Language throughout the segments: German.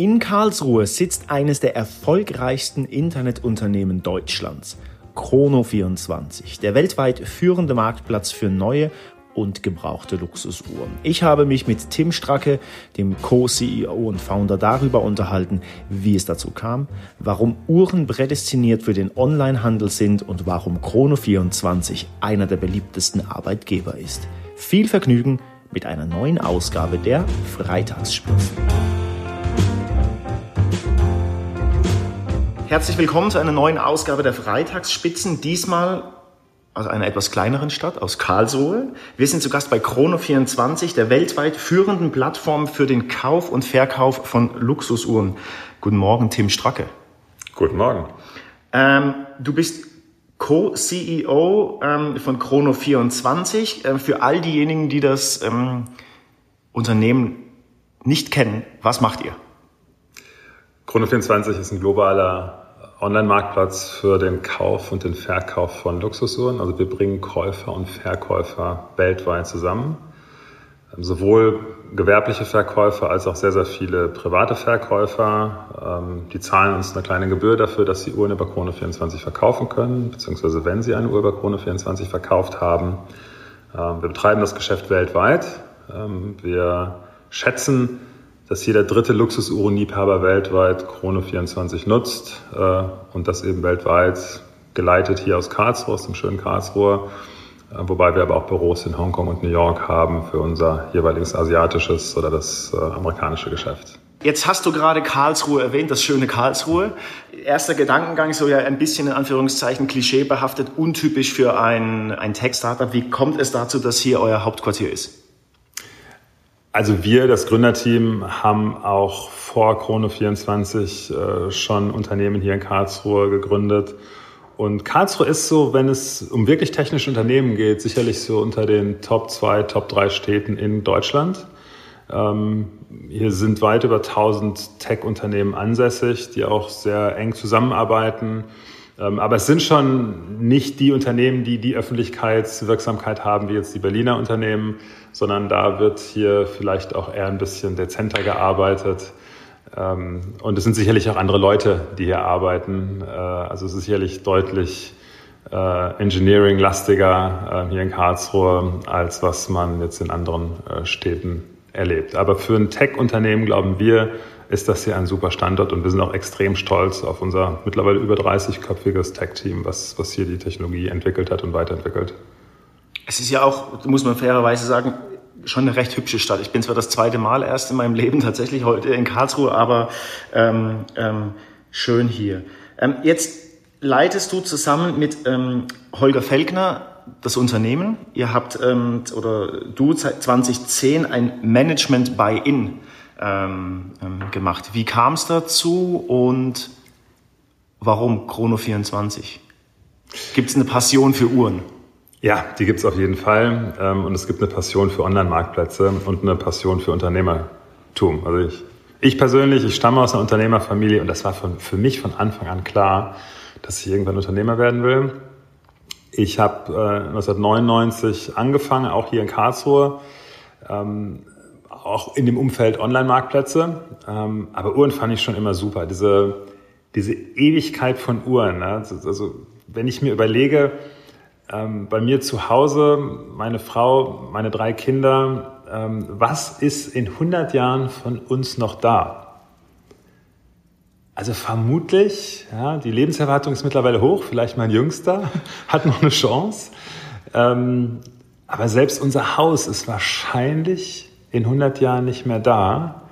In Karlsruhe sitzt eines der erfolgreichsten Internetunternehmen Deutschlands, Chrono24, der weltweit führende Marktplatz für neue und gebrauchte Luxusuhren. Ich habe mich mit Tim Stracke, dem Co-CEO und Founder, darüber unterhalten, wie es dazu kam, warum Uhren prädestiniert für den Onlinehandel sind und warum Chrono24 einer der beliebtesten Arbeitgeber ist. Viel Vergnügen mit einer neuen Ausgabe der Freitagsspitzen. Herzlich willkommen zu einer neuen Ausgabe der Freitagsspitzen. Diesmal aus einer etwas kleineren Stadt, aus Karlsruhe. Wir sind zu Gast bei Chrono24, der weltweit führenden Plattform für den Kauf und Verkauf von Luxusuhren. Guten Morgen, Tim Stracke. Guten Morgen. Ähm, du bist Co-CEO ähm, von Chrono24. Äh, für all diejenigen, die das ähm, Unternehmen nicht kennen, was macht ihr? Chrono24 ist ein globaler Online-Marktplatz für den Kauf und den Verkauf von Luxusuhren. Also wir bringen Käufer und Verkäufer weltweit zusammen. Ähm, sowohl gewerbliche Verkäufer als auch sehr, sehr viele private Verkäufer. Ähm, die zahlen uns eine kleine Gebühr dafür, dass sie Uhren über Krone24 verkaufen können, beziehungsweise wenn sie eine Uhr über Krone24 verkauft haben. Ähm, wir betreiben das Geschäft weltweit. Wir schätzen, dass jeder dritte Luxusuhrenliebhaber weltweit Krone 24 nutzt äh, und das eben weltweit geleitet hier aus Karlsruhe, aus dem schönen Karlsruhe, äh, wobei wir aber auch Büros in Hongkong und New York haben für unser jeweiliges asiatisches oder das äh, amerikanische Geschäft. Jetzt hast du gerade Karlsruhe erwähnt, das schöne Karlsruhe. Erster Gedankengang, so ja ein bisschen in Anführungszeichen klischeebehaftet, untypisch für ein, ein Tech-Startup. Wie kommt es dazu, dass hier euer Hauptquartier ist? Also wir, das Gründerteam, haben auch vor Chrono24 äh, schon Unternehmen hier in Karlsruhe gegründet. Und Karlsruhe ist so, wenn es um wirklich technische Unternehmen geht, sicherlich so unter den Top 2, Top 3 Städten in Deutschland. Ähm, hier sind weit über 1000 Tech-Unternehmen ansässig, die auch sehr eng zusammenarbeiten. Ähm, aber es sind schon nicht die Unternehmen, die die Öffentlichkeitswirksamkeit haben, wie jetzt die Berliner Unternehmen, sondern da wird hier vielleicht auch eher ein bisschen dezenter gearbeitet. Ähm, und es sind sicherlich auch andere Leute, die hier arbeiten. Äh, also es ist sicherlich deutlich äh, Engineering-lastiger äh, hier in Karlsruhe, als was man jetzt in anderen Städten erlebt. Aber für ein Tech-Unternehmen glauben wir, ist das hier ein super Standort und wir sind auch extrem stolz auf unser mittlerweile über 30-köpfiges Tech-Team, was, was hier die Technologie entwickelt hat und weiterentwickelt. Es ist ja auch, muss man fairerweise sagen, schon eine recht hübsche Stadt. Ich bin zwar das zweite Mal erst in meinem Leben tatsächlich heute in Karlsruhe, aber ähm, ähm, schön hier. Ähm, jetzt leitest du zusammen mit ähm, Holger Felkner das Unternehmen. Ihr habt ähm, oder du 2010 ein Management Buy-in ähm, ähm, gemacht. Wie kam es dazu und warum Chrono 24? Gibt es eine Passion für Uhren? Ja, die gibt es auf jeden Fall. Ähm, und es gibt eine Passion für Online-Marktplätze und eine Passion für Unternehmertum. Also ich, ich persönlich, ich stamme aus einer Unternehmerfamilie und das war von, für mich von Anfang an klar, dass ich irgendwann Unternehmer werden will. Ich habe äh, 1999 angefangen, auch hier in Karlsruhe. Ähm, auch in dem Umfeld Online-Marktplätze. Ähm, aber Uhren fand ich schon immer super. Diese, diese Ewigkeit von Uhren. Ne? Also, also wenn ich mir überlege, ähm, bei mir zu Hause, meine Frau, meine drei Kinder, ähm, was ist in 100 Jahren von uns noch da? Also vermutlich, ja, die Lebenserwartung ist mittlerweile hoch, vielleicht mein Jüngster hat noch eine Chance. Ähm, aber selbst unser Haus ist wahrscheinlich in 100 Jahren nicht mehr da.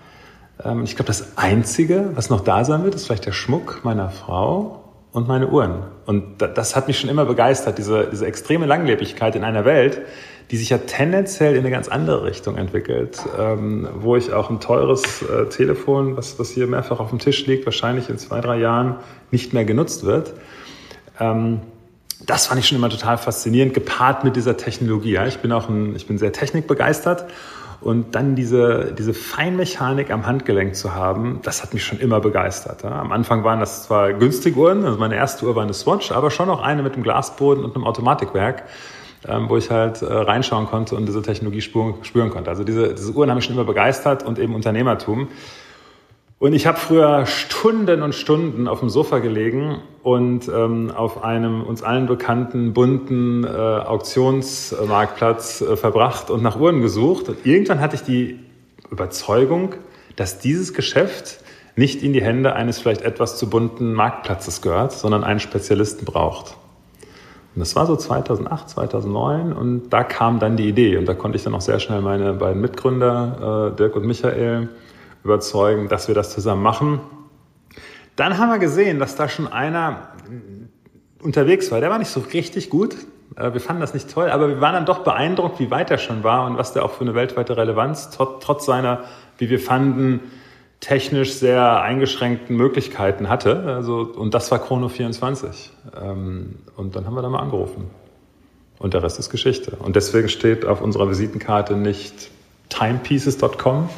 Ähm, ich glaube, das Einzige, was noch da sein wird, ist vielleicht der Schmuck meiner Frau und meine Uhren. Und das hat mich schon immer begeistert, diese, diese extreme Langlebigkeit in einer Welt, die sich ja tendenziell in eine ganz andere Richtung entwickelt, ähm, wo ich auch ein teures äh, Telefon, was, was hier mehrfach auf dem Tisch liegt, wahrscheinlich in zwei, drei Jahren nicht mehr genutzt wird. Ähm, das fand ich schon immer total faszinierend, gepaart mit dieser Technologie. Ja. Ich bin auch ein, ich bin sehr technikbegeistert und dann diese, diese Feinmechanik am Handgelenk zu haben, das hat mich schon immer begeistert. Ja. Am Anfang waren das zwar günstige Uhren, also meine erste Uhr war eine Swatch, aber schon auch eine mit einem Glasboden und einem Automatikwerk, ähm, wo ich halt äh, reinschauen konnte und diese Technologie spüren, spüren konnte. Also diese, diese Uhren haben mich schon immer begeistert und eben Unternehmertum. Und ich habe früher Stunden und Stunden auf dem Sofa gelegen und ähm, auf einem uns allen bekannten bunten äh, Auktionsmarktplatz äh, verbracht und nach Uhren gesucht. Und irgendwann hatte ich die Überzeugung, dass dieses Geschäft nicht in die Hände eines vielleicht etwas zu bunten Marktplatzes gehört, sondern einen Spezialisten braucht. Und das war so 2008, 2009 und da kam dann die Idee und da konnte ich dann auch sehr schnell meine beiden Mitgründer, äh, Dirk und Michael, überzeugen, dass wir das zusammen machen. Dann haben wir gesehen, dass da schon einer unterwegs war. Der war nicht so richtig gut. Äh, wir fanden das nicht toll, aber wir waren dann doch beeindruckt, wie weit er schon war und was der auch für eine weltweite Relevanz trotz seiner, wie wir fanden, technisch sehr eingeschränkten Möglichkeiten hatte. Also, und das war Chrono 24. Ähm, und dann haben wir da mal angerufen. Und der Rest ist Geschichte. Und deswegen steht auf unserer Visitenkarte nicht timepieces.com,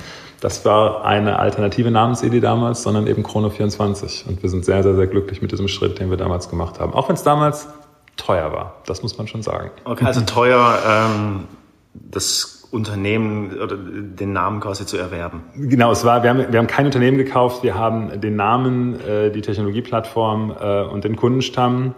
das war eine alternative Namensidee damals, sondern eben Chrono 24. Und wir sind sehr, sehr, sehr glücklich mit diesem Schritt, den wir damals gemacht haben. Auch wenn es damals teuer war, das muss man schon sagen. Okay, also teuer, ähm, das Unternehmen oder den Namen quasi zu erwerben. Genau, es war, wir haben, wir haben kein Unternehmen gekauft, wir haben den Namen, äh, die Technologieplattform äh, und den Kundenstamm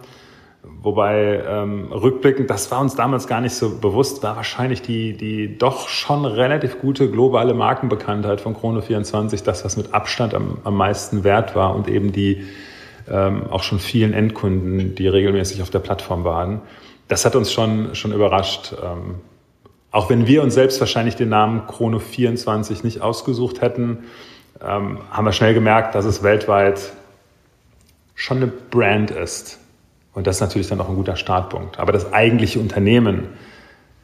Wobei ähm, rückblickend, das war uns damals gar nicht so bewusst, war wahrscheinlich die, die doch schon relativ gute globale Markenbekanntheit von Chrono24 das, was mit Abstand am, am meisten wert war und eben die ähm, auch schon vielen Endkunden, die regelmäßig auf der Plattform waren. Das hat uns schon, schon überrascht. Ähm, auch wenn wir uns selbst wahrscheinlich den Namen Chrono24 nicht ausgesucht hätten, ähm, haben wir schnell gemerkt, dass es weltweit schon eine Brand ist und das ist natürlich dann auch ein guter Startpunkt. Aber das eigentliche Unternehmen,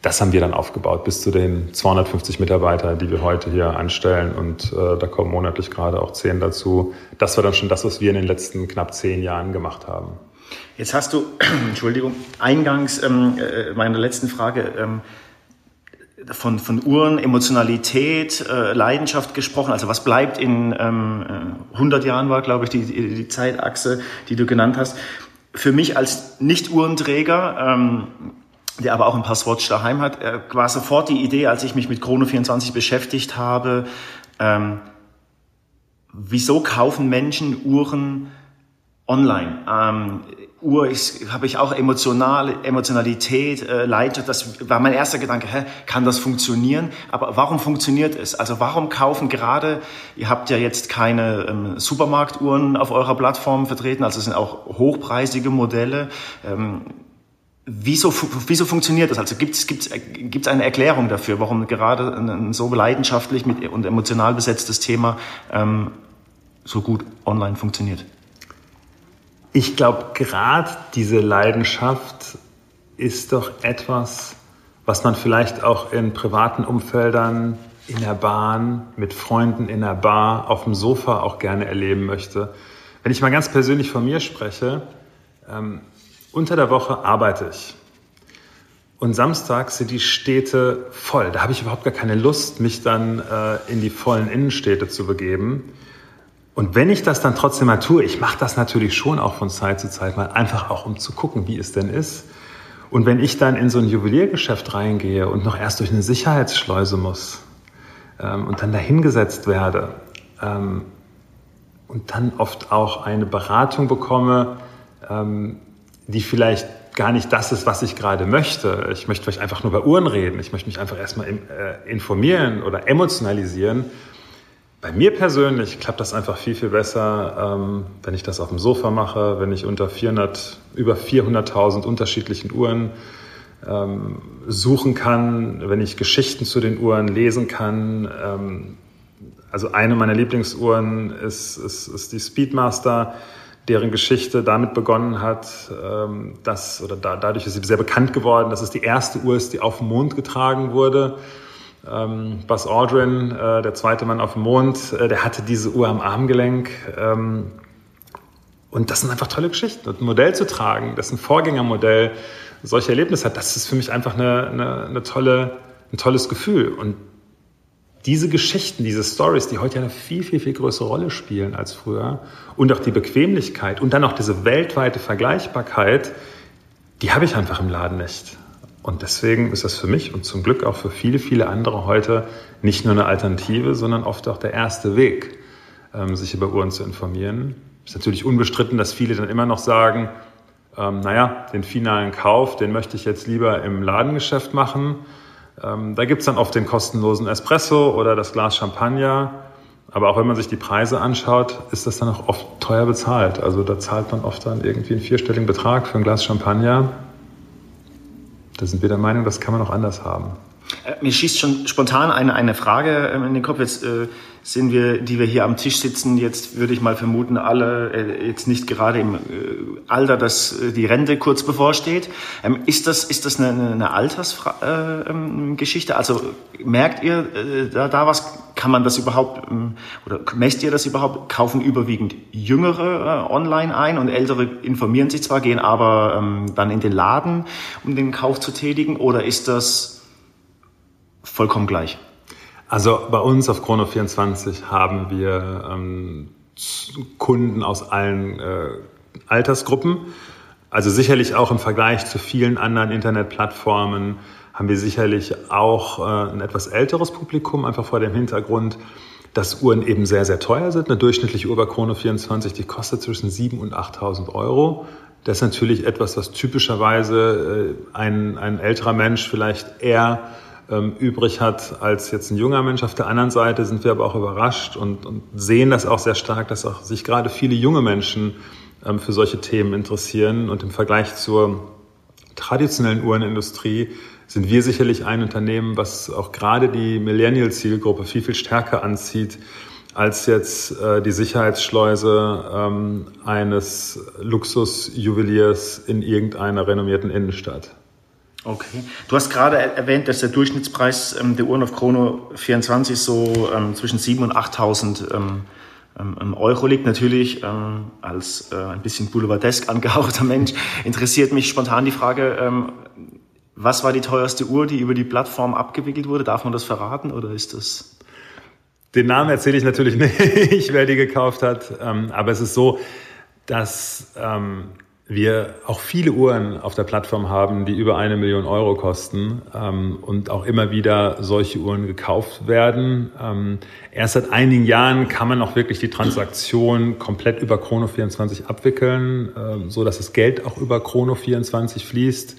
das haben wir dann aufgebaut, bis zu den 250 Mitarbeitern, die wir heute hier anstellen. Und äh, da kommen monatlich gerade auch zehn dazu. Das war dann schon das, was wir in den letzten knapp zehn Jahren gemacht haben. Jetzt hast du, Entschuldigung, eingangs ähm, äh, meiner letzten Frage ähm, von, von Uhren, Emotionalität, äh, Leidenschaft gesprochen. Also was bleibt in ähm, 100 äh, Jahren war, glaube ich, die, die Zeitachse, die du genannt hast für mich als Nicht-Uhrenträger, ähm, der aber auch ein paar Swatch daheim hat, äh, war sofort die Idee, als ich mich mit Chrono 24 beschäftigt habe, ähm, wieso kaufen Menschen Uhren online? Ähm, Uhr habe ich auch emotional, Emotionalität, äh, Leidenschaft. Das war mein erster Gedanke, hä, kann das funktionieren? Aber warum funktioniert es? Also warum kaufen gerade, ihr habt ja jetzt keine ähm, Supermarktuhren auf eurer Plattform vertreten, also es sind auch hochpreisige Modelle. Ähm, wieso, wieso funktioniert das? Also gibt es gibt's, gibt's eine Erklärung dafür, warum gerade ein, ein so leidenschaftlich mit, und emotional besetztes Thema ähm, so gut online funktioniert? Ich glaube, gerade diese Leidenschaft ist doch etwas, was man vielleicht auch in privaten Umfeldern, in der Bahn, mit Freunden in der Bar, auf dem Sofa auch gerne erleben möchte. Wenn ich mal ganz persönlich von mir spreche, ähm, unter der Woche arbeite ich. Und samstags sind die Städte voll. Da habe ich überhaupt gar keine Lust, mich dann äh, in die vollen Innenstädte zu begeben. Und wenn ich das dann trotzdem mal tue, ich mache das natürlich schon auch von Zeit zu Zeit mal, einfach auch um zu gucken, wie es denn ist. Und wenn ich dann in so ein Juweliergeschäft reingehe und noch erst durch eine Sicherheitsschleuse muss ähm, und dann dahingesetzt werde ähm, und dann oft auch eine Beratung bekomme, ähm, die vielleicht gar nicht das ist, was ich gerade möchte. Ich möchte vielleicht einfach nur bei Uhren reden. Ich möchte mich einfach erstmal äh, informieren oder emotionalisieren bei mir persönlich klappt das einfach viel, viel besser, ähm, wenn ich das auf dem Sofa mache, wenn ich unter 400, über 400.000 unterschiedlichen Uhren ähm, suchen kann, wenn ich Geschichten zu den Uhren lesen kann. Ähm, also eine meiner Lieblingsuhren ist, ist, ist die Speedmaster, deren Geschichte damit begonnen hat, dass, oder da, dadurch ist sie sehr bekannt geworden, dass es die erste Uhr ist, die auf dem Mond getragen wurde. Ähm, Buzz Aldrin, äh, der zweite Mann auf dem Mond, äh, der hatte diese Uhr am Armgelenk. Ähm, und das sind einfach tolle Geschichten. Und ein Modell zu tragen, das ein Vorgängermodell solche Erlebnisse hat, das ist für mich einfach eine, eine, eine tolle, ein tolles Gefühl. Und diese Geschichten, diese Stories, die heute eine viel, viel, viel größere Rolle spielen als früher und auch die Bequemlichkeit und dann auch diese weltweite Vergleichbarkeit, die habe ich einfach im Laden nicht. Und deswegen ist das für mich und zum Glück auch für viele, viele andere heute nicht nur eine Alternative, sondern oft auch der erste Weg, ähm, sich über Uhren zu informieren. Ist natürlich unbestritten, dass viele dann immer noch sagen, ähm, naja, den finalen Kauf, den möchte ich jetzt lieber im Ladengeschäft machen. Ähm, da gibt's dann oft den kostenlosen Espresso oder das Glas Champagner. Aber auch wenn man sich die Preise anschaut, ist das dann auch oft teuer bezahlt. Also da zahlt man oft dann irgendwie einen vierstelligen Betrag für ein Glas Champagner. Da sind wir der Meinung, das kann man auch anders haben. Äh, mir schießt schon spontan eine, eine Frage ähm, in den Kopf. Jetzt äh, sind wir, die wir hier am Tisch sitzen, jetzt würde ich mal vermuten, alle äh, jetzt nicht gerade im äh, Alter, dass äh, die Rente kurz bevorsteht. Ähm, ist das, ist das eine, eine Altersgeschichte? Äh, ähm, also merkt ihr äh, da, da was? Kann man das überhaupt, ähm, oder messt ihr das überhaupt? Kaufen überwiegend Jüngere äh, online ein und Ältere informieren sich zwar, gehen aber ähm, dann in den Laden, um den Kauf zu tätigen? Oder ist das vollkommen gleich? Also bei uns auf Chrono24 haben wir ähm, Kunden aus allen äh, Altersgruppen. Also sicherlich auch im Vergleich zu vielen anderen Internetplattformen haben wir sicherlich auch äh, ein etwas älteres Publikum, einfach vor dem Hintergrund, dass Uhren eben sehr, sehr teuer sind. Eine durchschnittliche Uhr bei Chrono 24, die kostet zwischen 7.000 und 8.000 Euro. Das ist natürlich etwas, was typischerweise äh, ein, ein älterer Mensch vielleicht eher ähm, übrig hat als jetzt ein junger Mensch. Auf der anderen Seite sind wir aber auch überrascht und, und sehen das auch sehr stark, dass auch sich gerade viele junge Menschen ähm, für solche Themen interessieren. Und im Vergleich zur traditionellen Uhrenindustrie sind wir sicherlich ein Unternehmen, was auch gerade die Millennial-Zielgruppe viel, viel stärker anzieht als jetzt äh, die Sicherheitsschleuse ähm, eines Luxusjuweliers in irgendeiner renommierten Innenstadt. Okay. Du hast gerade erwähnt, dass der Durchschnittspreis ähm, der Uhren auf Chrono 24 so ähm, zwischen 7.000 und 8.000 ähm, ähm, Euro liegt. Natürlich ähm, als äh, ein bisschen boulevardesk angehauchter Mensch interessiert mich spontan die Frage, ähm, was war die teuerste Uhr, die über die Plattform abgewickelt wurde? Darf man das verraten oder ist das... Den Namen erzähle ich natürlich nicht, wer die gekauft hat. Ähm, aber es ist so, dass ähm, wir auch viele Uhren auf der Plattform haben, die über eine Million Euro kosten ähm, und auch immer wieder solche Uhren gekauft werden. Ähm, erst seit einigen Jahren kann man auch wirklich die Transaktion komplett über Chrono24 abwickeln, ähm, so dass das Geld auch über Chrono24 fließt.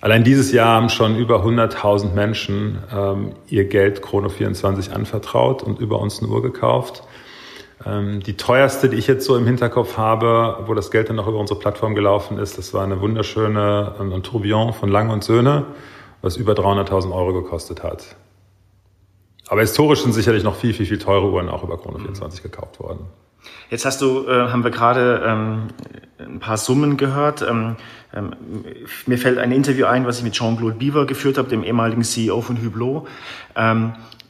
Allein dieses Jahr haben schon über 100.000 Menschen ähm, ihr Geld Chrono24 anvertraut und über uns eine Uhr gekauft. Ähm, die teuerste, die ich jetzt so im Hinterkopf habe, wo das Geld dann noch über unsere Plattform gelaufen ist, das war eine wunderschöne ein ähm, Tourbillon von Lang und Söhne, was über 300.000 Euro gekostet hat. Aber historisch sind sicherlich noch viel, viel, viel teure Uhren auch über Chrono24 gekauft worden. Jetzt hast du, äh, haben wir gerade ähm, ein paar Summen gehört. Ähm, ähm, mir fällt ein Interview ein, was ich mit Jean-Claude Biver geführt habe, dem ehemaligen CEO von Hublot.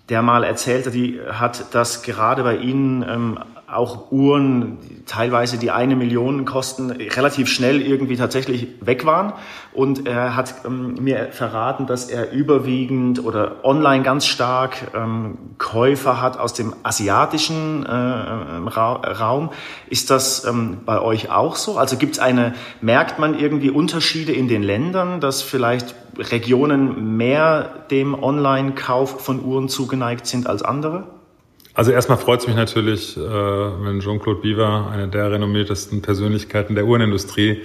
Der mal erzählte, die hat, dass gerade bei Ihnen ähm, auch Uhren, teilweise die eine Million kosten, relativ schnell irgendwie tatsächlich weg waren. Und er hat ähm, mir verraten, dass er überwiegend oder online ganz stark ähm, Käufer hat aus dem asiatischen äh, Ra Raum. Ist das ähm, bei euch auch so? Also gibt es eine, merkt man irgendwie Unterschiede in den Ländern, dass vielleicht Regionen mehr dem Online-Kauf von Uhren zugeneigt sind als andere? Also erstmal freut es mich natürlich, äh, wenn Jean-Claude Biver, eine der renommiertesten Persönlichkeiten der Uhrenindustrie,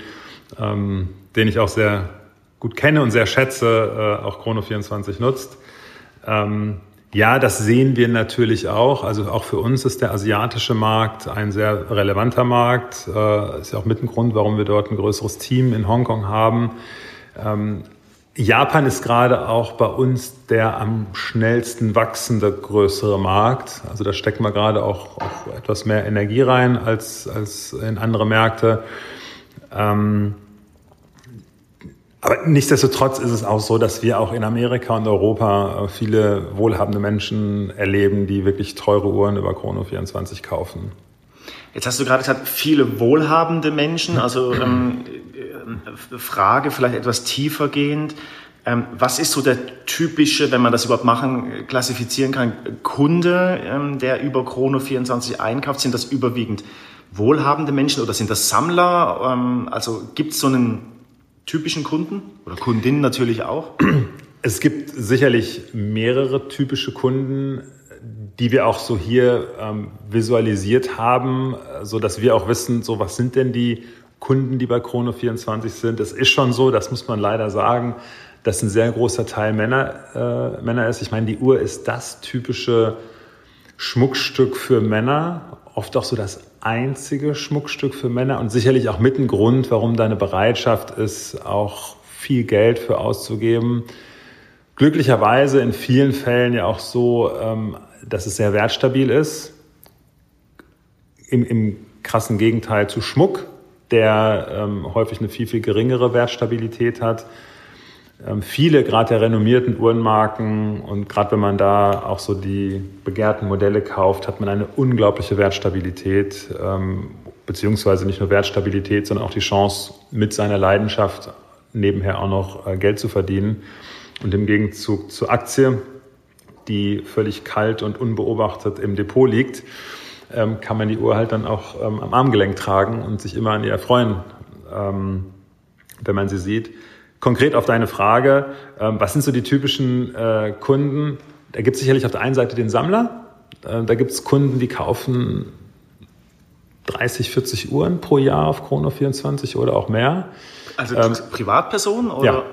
ähm, den ich auch sehr gut kenne und sehr schätze, äh, auch Chrono 24 nutzt. Ähm, ja, das sehen wir natürlich auch. Also auch für uns ist der asiatische Markt ein sehr relevanter Markt. Äh, ist ja auch mit ein Grund, warum wir dort ein größeres Team in Hongkong haben. Ähm, Japan ist gerade auch bei uns der am schnellsten wachsende größere Markt. Also da stecken wir gerade auch, auch etwas mehr Energie rein als, als in andere Märkte. Ähm, aber nichtsdestotrotz ist es auch so, dass wir auch in Amerika und Europa viele wohlhabende Menschen erleben, die wirklich teure Uhren über Chrono 24 kaufen. Jetzt hast du gerade gesagt, viele wohlhabende Menschen. Also ähm, äh, Frage vielleicht etwas tiefer gehend. Ähm, was ist so der typische, wenn man das überhaupt machen, klassifizieren kann, Kunde, ähm, der über Chrono 24 einkauft? Sind das überwiegend wohlhabende Menschen oder sind das Sammler? Ähm, also gibt es so einen typischen Kunden oder Kundin natürlich auch? Es gibt sicherlich mehrere typische Kunden die wir auch so hier ähm, visualisiert haben, so dass wir auch wissen, so was sind denn die Kunden, die bei Chrono 24 sind. Es ist schon so, das muss man leider sagen, dass ein sehr großer Teil Männer, äh, Männer ist. Ich meine, die Uhr ist das typische Schmuckstück für Männer, oft auch so das einzige Schmuckstück für Männer und sicherlich auch mit ein Grund, warum deine Bereitschaft ist, auch viel Geld für auszugeben. Glücklicherweise in vielen Fällen ja auch so, ähm, dass es sehr wertstabil ist. Im, im krassen Gegenteil zu Schmuck, der ähm, häufig eine viel, viel geringere Wertstabilität hat. Ähm, viele, gerade der renommierten Uhrenmarken und gerade wenn man da auch so die begehrten Modelle kauft, hat man eine unglaubliche Wertstabilität, ähm, beziehungsweise nicht nur Wertstabilität, sondern auch die Chance, mit seiner Leidenschaft nebenher auch noch äh, Geld zu verdienen. Und im Gegenzug zur Aktie, die völlig kalt und unbeobachtet im Depot liegt, ähm, kann man die Uhr halt dann auch am Armgelenk tragen und sich immer an ihr erfreuen, wenn man sie sieht. Konkret auf deine Frage, ähm, was sind so die typischen äh, Kunden? Da gibt es sicherlich auf der einen Seite den Sammler. Äh, da gibt es Kunden, die kaufen 30, 40 Uhren pro Jahr auf Chrono 24 oder auch mehr. Also ähm, Privatpersonen oder? Ja.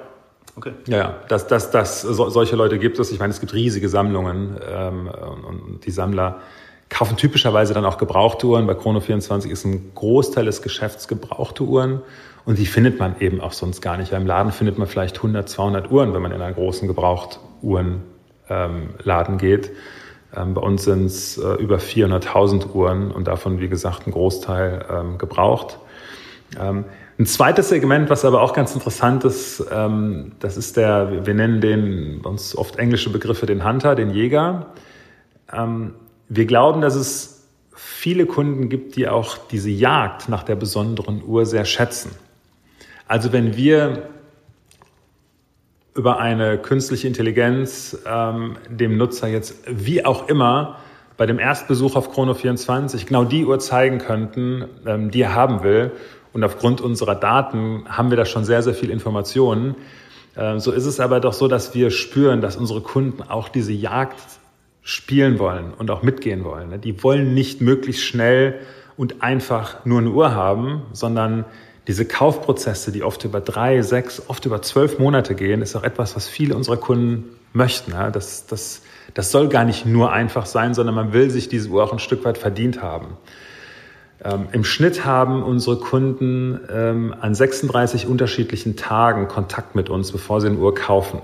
Okay. Ja, dass das, das, so, solche Leute gibt es. Ich meine, es gibt riesige Sammlungen ähm, und die Sammler kaufen typischerweise dann auch gebrauchte Uhren. Bei Chrono 24 ist ein Großteil des Geschäfts gebrauchte Uhren. Und die findet man eben auch sonst gar nicht. Im Laden findet man vielleicht 100, 200 Uhren, wenn man in einen großen Gebrauchtuhrenladen ähm, geht. Ähm, bei uns sind es äh, über 400.000 Uhren und davon, wie gesagt, ein Großteil ähm, gebraucht. Ein zweites Segment, was aber auch ganz interessant ist, ähm, das ist der, wir nennen den, bei uns oft englische Begriffe, den Hunter, den Jäger. Ähm, wir glauben, dass es viele Kunden gibt, die auch diese Jagd nach der besonderen Uhr sehr schätzen. Also wenn wir über eine künstliche Intelligenz ähm, dem Nutzer jetzt wie auch immer bei dem Erstbesuch auf Chrono 24 genau die Uhr zeigen könnten, ähm, die er haben will. Und aufgrund unserer Daten haben wir da schon sehr, sehr viel Informationen. Ähm, so ist es aber doch so, dass wir spüren, dass unsere Kunden auch diese Jagd spielen wollen und auch mitgehen wollen. Ne? Die wollen nicht möglichst schnell und einfach nur eine Uhr haben, sondern diese Kaufprozesse, die oft über drei, sechs, oft über zwölf Monate gehen, ist auch etwas, was viele unserer Kunden möchten. Das, das, das soll gar nicht nur einfach sein, sondern man will sich diese Uhr auch ein Stück weit verdient haben. Ähm, Im Schnitt haben unsere Kunden ähm, an 36 unterschiedlichen Tagen Kontakt mit uns, bevor sie eine Uhr kaufen.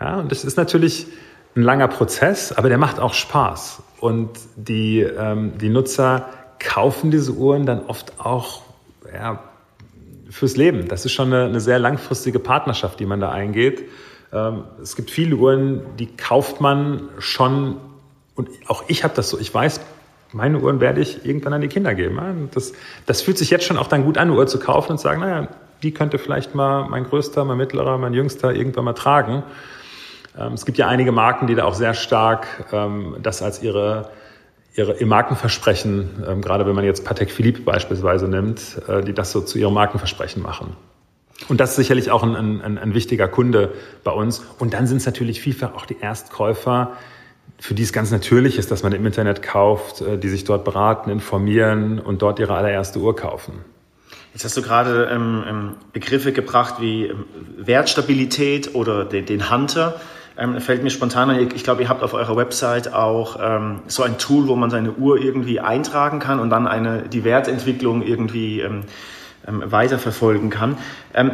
Ja, und das ist natürlich ein langer Prozess, aber der macht auch Spaß. Und die, ähm, die Nutzer kaufen diese Uhren dann oft auch ja, fürs Leben. Das ist schon eine, eine, sehr langfristige Partnerschaft, die man da eingeht. Ähm, es gibt viele Uhren, die kauft man schon und auch ich habe das so. Ich weiß, meine Uhren werde ich irgendwann an die Kinder geben. Das, das fühlt sich jetzt schon auch dann gut an, eine Uhr zu kaufen und zu sagen, naja, die könnte vielleicht mal mein größter, mein mittlerer, mein jüngster irgendwann mal tragen. Ähm, es gibt ja einige Marken, die da auch sehr stark ähm, das als ihre ihre, ihr Markenversprechen, ähm, gerade wenn man jetzt Patek Philippe beispielsweise nimmt, äh, die das so zu ihrem Markenversprechen machen. Und das ist sicherlich auch ein, ein, ein wichtiger Kunde bei uns. Und dann sind es natürlich vielfach auch die Erstkäufer, für die es ganz natürlich ist, dass man im Internet kauft, äh, die sich dort beraten, informieren und dort ihre allererste Uhr kaufen. Jetzt hast du gerade ähm, ähm Begriffe gebracht wie Wertstabilität oder den, den Hunter ähm, fällt mir spontan ein, ich glaube, ihr habt auf eurer Website auch ähm, so ein Tool, wo man seine Uhr irgendwie eintragen kann und dann eine, die Wertentwicklung irgendwie ähm, ähm, weiterverfolgen kann. Ähm,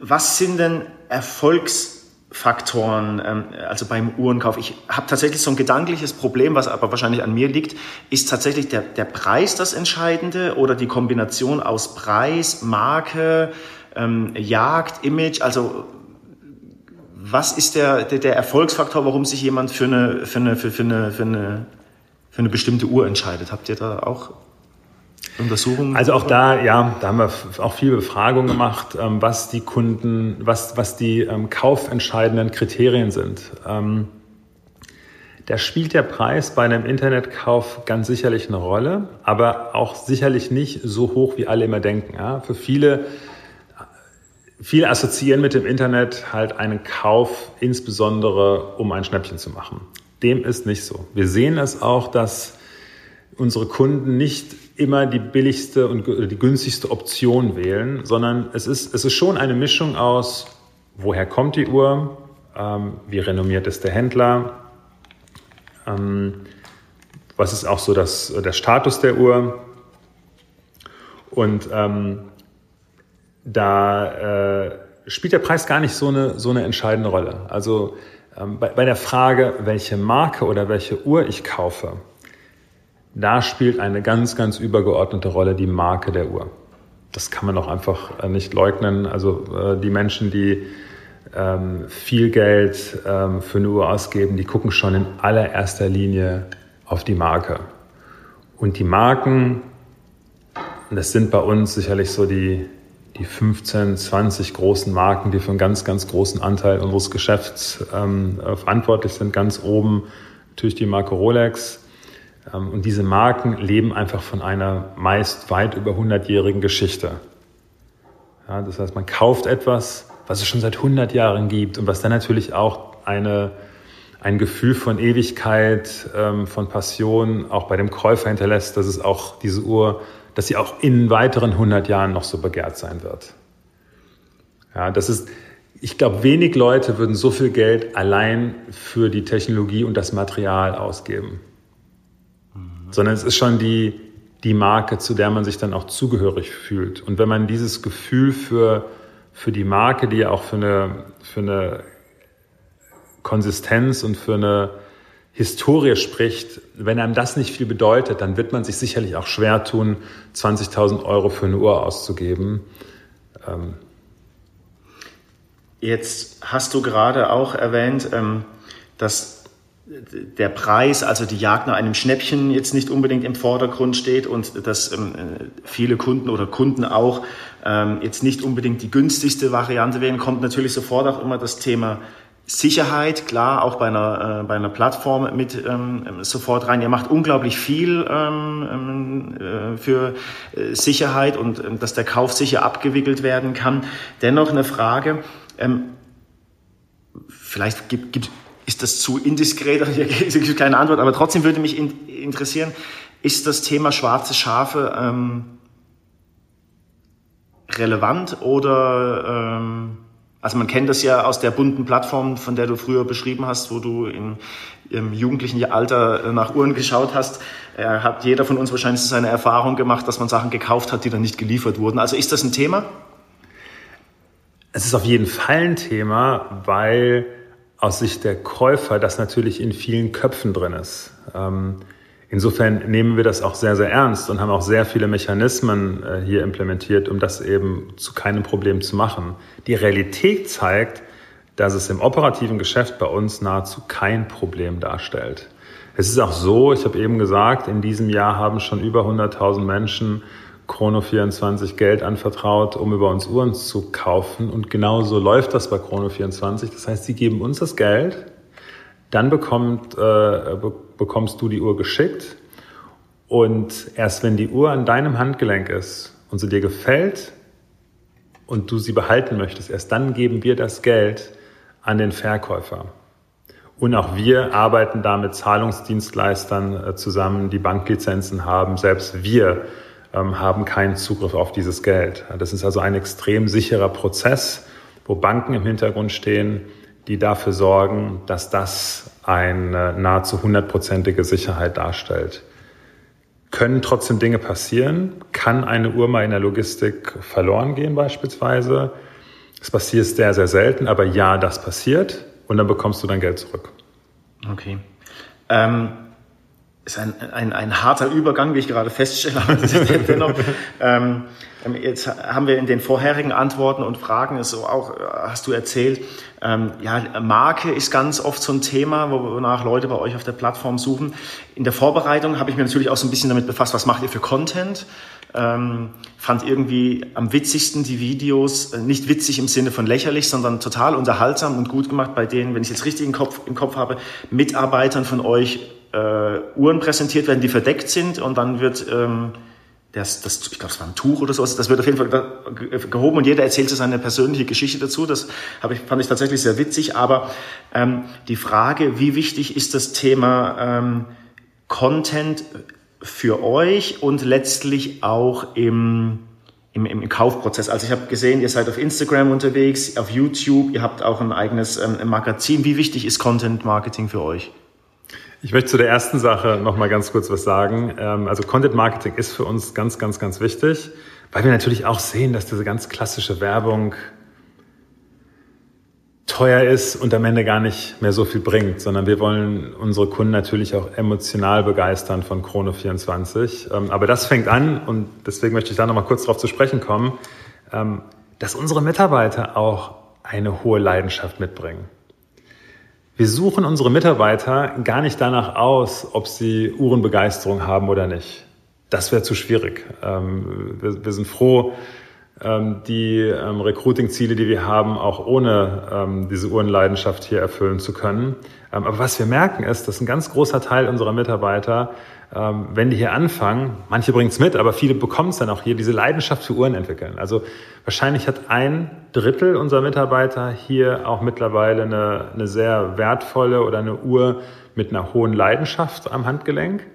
was sind denn Erfolgsfaktoren, ähm, also beim Uhrenkauf? Ich habe tatsächlich so ein gedankliches Problem, was aber wahrscheinlich an mir liegt. Ist tatsächlich der, der Preis das Entscheidende oder die Kombination aus Preis, Marke, Jagd, Image? Also was ist der, der, der, Erfolgsfaktor, warum sich jemand für eine, für, eine, für, für, eine, für, eine, für eine bestimmte Uhr entscheidet? Habt ihr da auch Untersuchungen? Also auch da, ja, da haben wir auch viel Befragung gemacht, ähm, was die Kunden, was, was die ähm, kaufentscheidenden Kriterien sind. Ähm, da spielt der Preis bei einem Internetkauf ganz sicherlich eine Rolle, aber auch sicherlich nicht so hoch, wie alle immer denken. Ja? Für viele Viele assoziieren mit dem Internet halt einen Kauf, insbesondere um ein Schnäppchen zu machen. dem ist nicht so. Wir sehen es auch, dass unsere Kunden nicht immer die billigste und die günstigste Option wählen, sondern es ist, es ist schon eine Mischung aus, woher kommt die Uhr, ähm, wie renommiert ist der Händler, ähm, was ist auch so das, der Status der Uhr. Und ähm, da äh, spielt der Preis gar nicht so eine, so eine entscheidende Rolle. Also ähm, bei, bei der Frage, welche Marke oder welche Uhr ich kaufe, da spielt eine ganz, ganz übergeordnete Rolle die Marke der Uhr. Das kann man auch einfach äh, nicht leugnen. Also äh, die Menschen, die ähm, viel Geld ähm, für eine Uhr ausgeben, die gucken schon in allererster Linie auf die Marke. Und die Marken, das sind bei uns sicherlich so die, die 15, 20 großen Marken, die für einen ganz, ganz großen Anteil unseres Geschäfts ähm, verantwortlich sind. Ganz oben natürlich die Marke Rolex. Ähm, und diese Marken leben einfach von einer meist weit über 100-jährigen Geschichte. Ja, das heißt, man kauft etwas, was es schon seit 100 Jahren gibt und was dann natürlich auch eine, ein Gefühl von Ewigkeit, ähm, von Passion auch bei dem Käufer hinterlässt, dass es auch diese Uhr dass sie auch in weiteren 100 Jahren noch so begehrt sein wird. Ja, das ist, ich glaube, wenig Leute würden so viel Geld allein für die Technologie und das Material ausgeben. Mhm. Sondern es ist schon die, die Marke, zu der man sich dann auch zugehörig fühlt. Und wenn man dieses Gefühl für, für die Marke, die ja auch für eine, für eine Konsistenz und für eine Historie spricht, wenn einem das nicht viel bedeutet, dann wird man sich sicherlich auch schwer tun, 20.000 Euro für eine Uhr auszugeben. Ähm Jetzt hast du gerade auch erwähnt, ähm, dass der Preis, also die Jagd nach einem Schnäppchen jetzt nicht unbedingt im Vordergrund steht und dass ähm, viele Kunden oder Kunden auch jetzt nicht unbedingt die günstigste Variante wählen, kommt natürlich sofort auch immer das Thema Sicherheit, klar, auch bei einer, äh, bei einer Plattform mit ähm, sofort rein. Ihr macht unglaublich viel ähm, ähm äh, für äh, Sicherheit und ähm, dass der Kauf sicher abgewickelt werden kann. Dennoch eine Frage, ähm, vielleicht gibt, gibt, ist das zu indiskret, hier gibt keine Antwort, aber trotzdem würde mich in, interessieren, ist das Thema schwarze Schafe ähm, relevant oder... Ähm, also man kennt das ja aus der bunten Plattform, von der du früher beschrieben hast, wo du in, im jugendlichen Alter nach Uhren geschaut hast. Er hat jeder von uns wahrscheinlich seine Erfahrung gemacht, dass man Sachen gekauft hat, die dann nicht geliefert wurden. Also ist das ein Thema? Es ist auf jeden Fall ein Thema, weil aus Sicht der Käufer das natürlich in vielen Köpfen drin ist. Ähm, Insofern nehmen wir das auch sehr, sehr ernst und haben auch sehr viele Mechanismen äh, hier implementiert, um das eben zu keinem Problem zu machen. Die Realität zeigt, dass es im operativen Geschäft bei uns nahezu kein Problem darstellt. Es ist auch so, ich habe eben gesagt, in diesem Jahr haben schon über 100.000 Menschen Chrono24 Geld anvertraut, um über uns Uhren zu kaufen. Und genauso läuft das bei Chrono24. Das heißt, sie geben uns das Geld, dann bekommt, äh, bekommst du die Uhr geschickt und erst wenn die Uhr an deinem Handgelenk ist und sie dir gefällt und du sie behalten möchtest, erst dann geben wir das Geld an den Verkäufer. Und auch wir arbeiten da mit Zahlungsdienstleistern äh, zusammen, die Banklizenzen haben. Selbst wir ähm, haben keinen Zugriff auf dieses Geld. Das ist also ein extrem sicherer Prozess, wo Banken im Hintergrund stehen, die dafür sorgen, dass das eine nahezu hundertprozentige Sicherheit darstellt. Können trotzdem Dinge passieren? Kann eine Uhr mal in der Logistik verloren gehen beispielsweise? Das passiert sehr, sehr selten, aber ja, das passiert und dann bekommst du dein Geld zurück. Okay. Ähm, ist ein, ein, ein harter Übergang, wie ich gerade feststelle. dennoch, ähm, ähm, jetzt haben wir in den vorherigen Antworten und Fragen so auch hast du erzählt, ähm, ja Marke ist ganz oft so ein Thema, wonach Leute bei euch auf der Plattform suchen. In der Vorbereitung habe ich mir natürlich auch so ein bisschen damit befasst, was macht ihr für Content? Ähm, fand irgendwie am witzigsten die Videos, äh, nicht witzig im Sinne von lächerlich, sondern total unterhaltsam und gut gemacht bei denen, wenn ich jetzt richtig im Kopf, im Kopf habe, Mitarbeitern von euch äh, Uhren präsentiert werden, die verdeckt sind und dann wird ähm, das, das, ich glaube, es war ein Tuch oder sowas, das wird auf jeden Fall gehoben und jeder erzählt seine persönliche Geschichte dazu. Das habe ich, fand ich tatsächlich sehr witzig. Aber ähm, die Frage, wie wichtig ist das Thema ähm, Content für euch und letztlich auch im, im, im Kaufprozess. Also ich habe gesehen, ihr seid auf Instagram unterwegs, auf YouTube, ihr habt auch ein eigenes ähm, Magazin. Wie wichtig ist Content Marketing für euch? Ich möchte zu der ersten Sache noch mal ganz kurz was sagen. Ähm, also Content Marketing ist für uns ganz, ganz, ganz wichtig, weil wir natürlich auch sehen, dass diese ganz klassische Werbung teuer ist und am Ende gar nicht mehr so viel bringt, sondern wir wollen unsere Kunden natürlich auch emotional begeistern von Chrono 24. Ähm, aber das fängt an und deswegen möchte ich da noch mal kurz darauf zu sprechen kommen, ähm, dass unsere Mitarbeiter auch eine hohe Leidenschaft mitbringen. Wir suchen unsere Mitarbeiter gar nicht danach aus, ob sie Uhrenbegeisterung haben oder nicht. Das wäre zu schwierig. Ähm, wir sind froh, ähm, die ähm, Recruiting-Ziele, die wir haben, auch ohne diese Uhrenleidenschaft hier erfüllen zu können. aber was wir merken ist, dass ein ganz großer Teil unserer Mitarbeiter, wenn die hier anfangen, manche bringen es mit, aber viele bekommen es dann auch hier, diese Leidenschaft für Uhren entwickeln. Also wahrscheinlich hat ein Drittel unserer Mitarbeiter hier auch mittlerweile eine, eine sehr wertvolle oder eine Uhr mit einer hohen Leidenschaft am Handgelenk.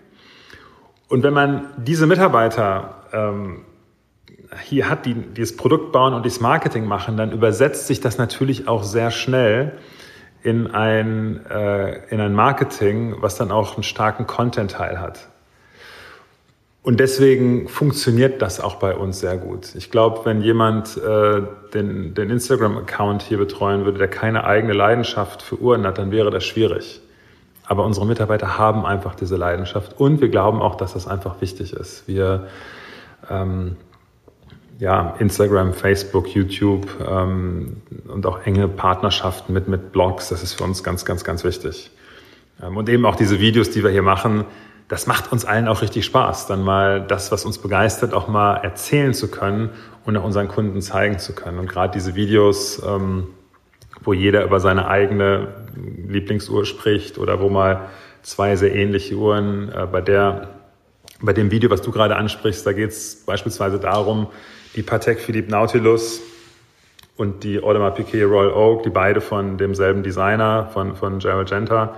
Und wenn man diese Mitarbeiter ähm, hier hat, die, die das Produkt bauen und das Marketing machen, dann übersetzt sich das natürlich auch sehr schnell in ein, äh, in ein Marketing, was dann auch einen starken Content-Teil hat. Und deswegen funktioniert das auch bei uns sehr gut. Ich glaube, wenn jemand äh, den, den Instagram-Account hier betreuen würde, der keine eigene Leidenschaft für Uhren hat, dann wäre das schwierig. Aber unsere Mitarbeiter haben einfach diese Leidenschaft und wir glauben auch, dass das einfach wichtig ist. Wir ähm, ja, Instagram, Facebook, YouTube ähm, und auch enge Partnerschaften mit, mit Blogs, das ist für uns ganz, ganz, ganz wichtig. Ähm, und eben auch diese Videos, die wir hier machen, das macht uns allen auch richtig Spaß, dann mal das, was uns begeistert, auch mal erzählen zu können und auch unseren Kunden zeigen zu können. Und gerade diese Videos, ähm, wo jeder über seine eigene Lieblingsuhr spricht oder wo mal zwei sehr ähnliche Uhren, äh, bei der bei dem Video, was du gerade ansprichst, da geht es beispielsweise darum, die Patek Philippe Nautilus und die Audemars Piguet Royal Oak, die beide von demselben Designer, von, von Gerald Genta,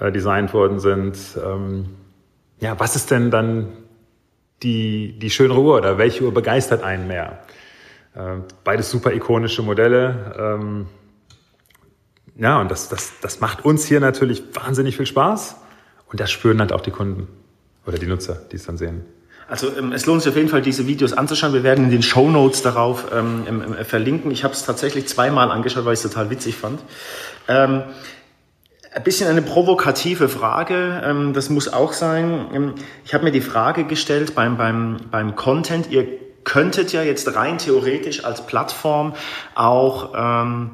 äh, designt worden sind. Ähm, ja, was ist denn dann die, die schönere Uhr oder welche Uhr begeistert einen mehr? Äh, beides super ikonische Modelle. Ähm, ja, und das, das, das macht uns hier natürlich wahnsinnig viel Spaß. Und das spüren halt auch die Kunden oder die Nutzer, die es dann sehen. Also ähm, es lohnt sich auf jeden Fall, diese Videos anzuschauen. Wir werden in den Show Notes darauf ähm, äh, verlinken. Ich habe es tatsächlich zweimal angeschaut, weil ich es total witzig fand. Ähm, ein bisschen eine provokative Frage, ähm, das muss auch sein. Ähm, ich habe mir die Frage gestellt beim, beim, beim Content, ihr könntet ja jetzt rein theoretisch als Plattform auch ähm,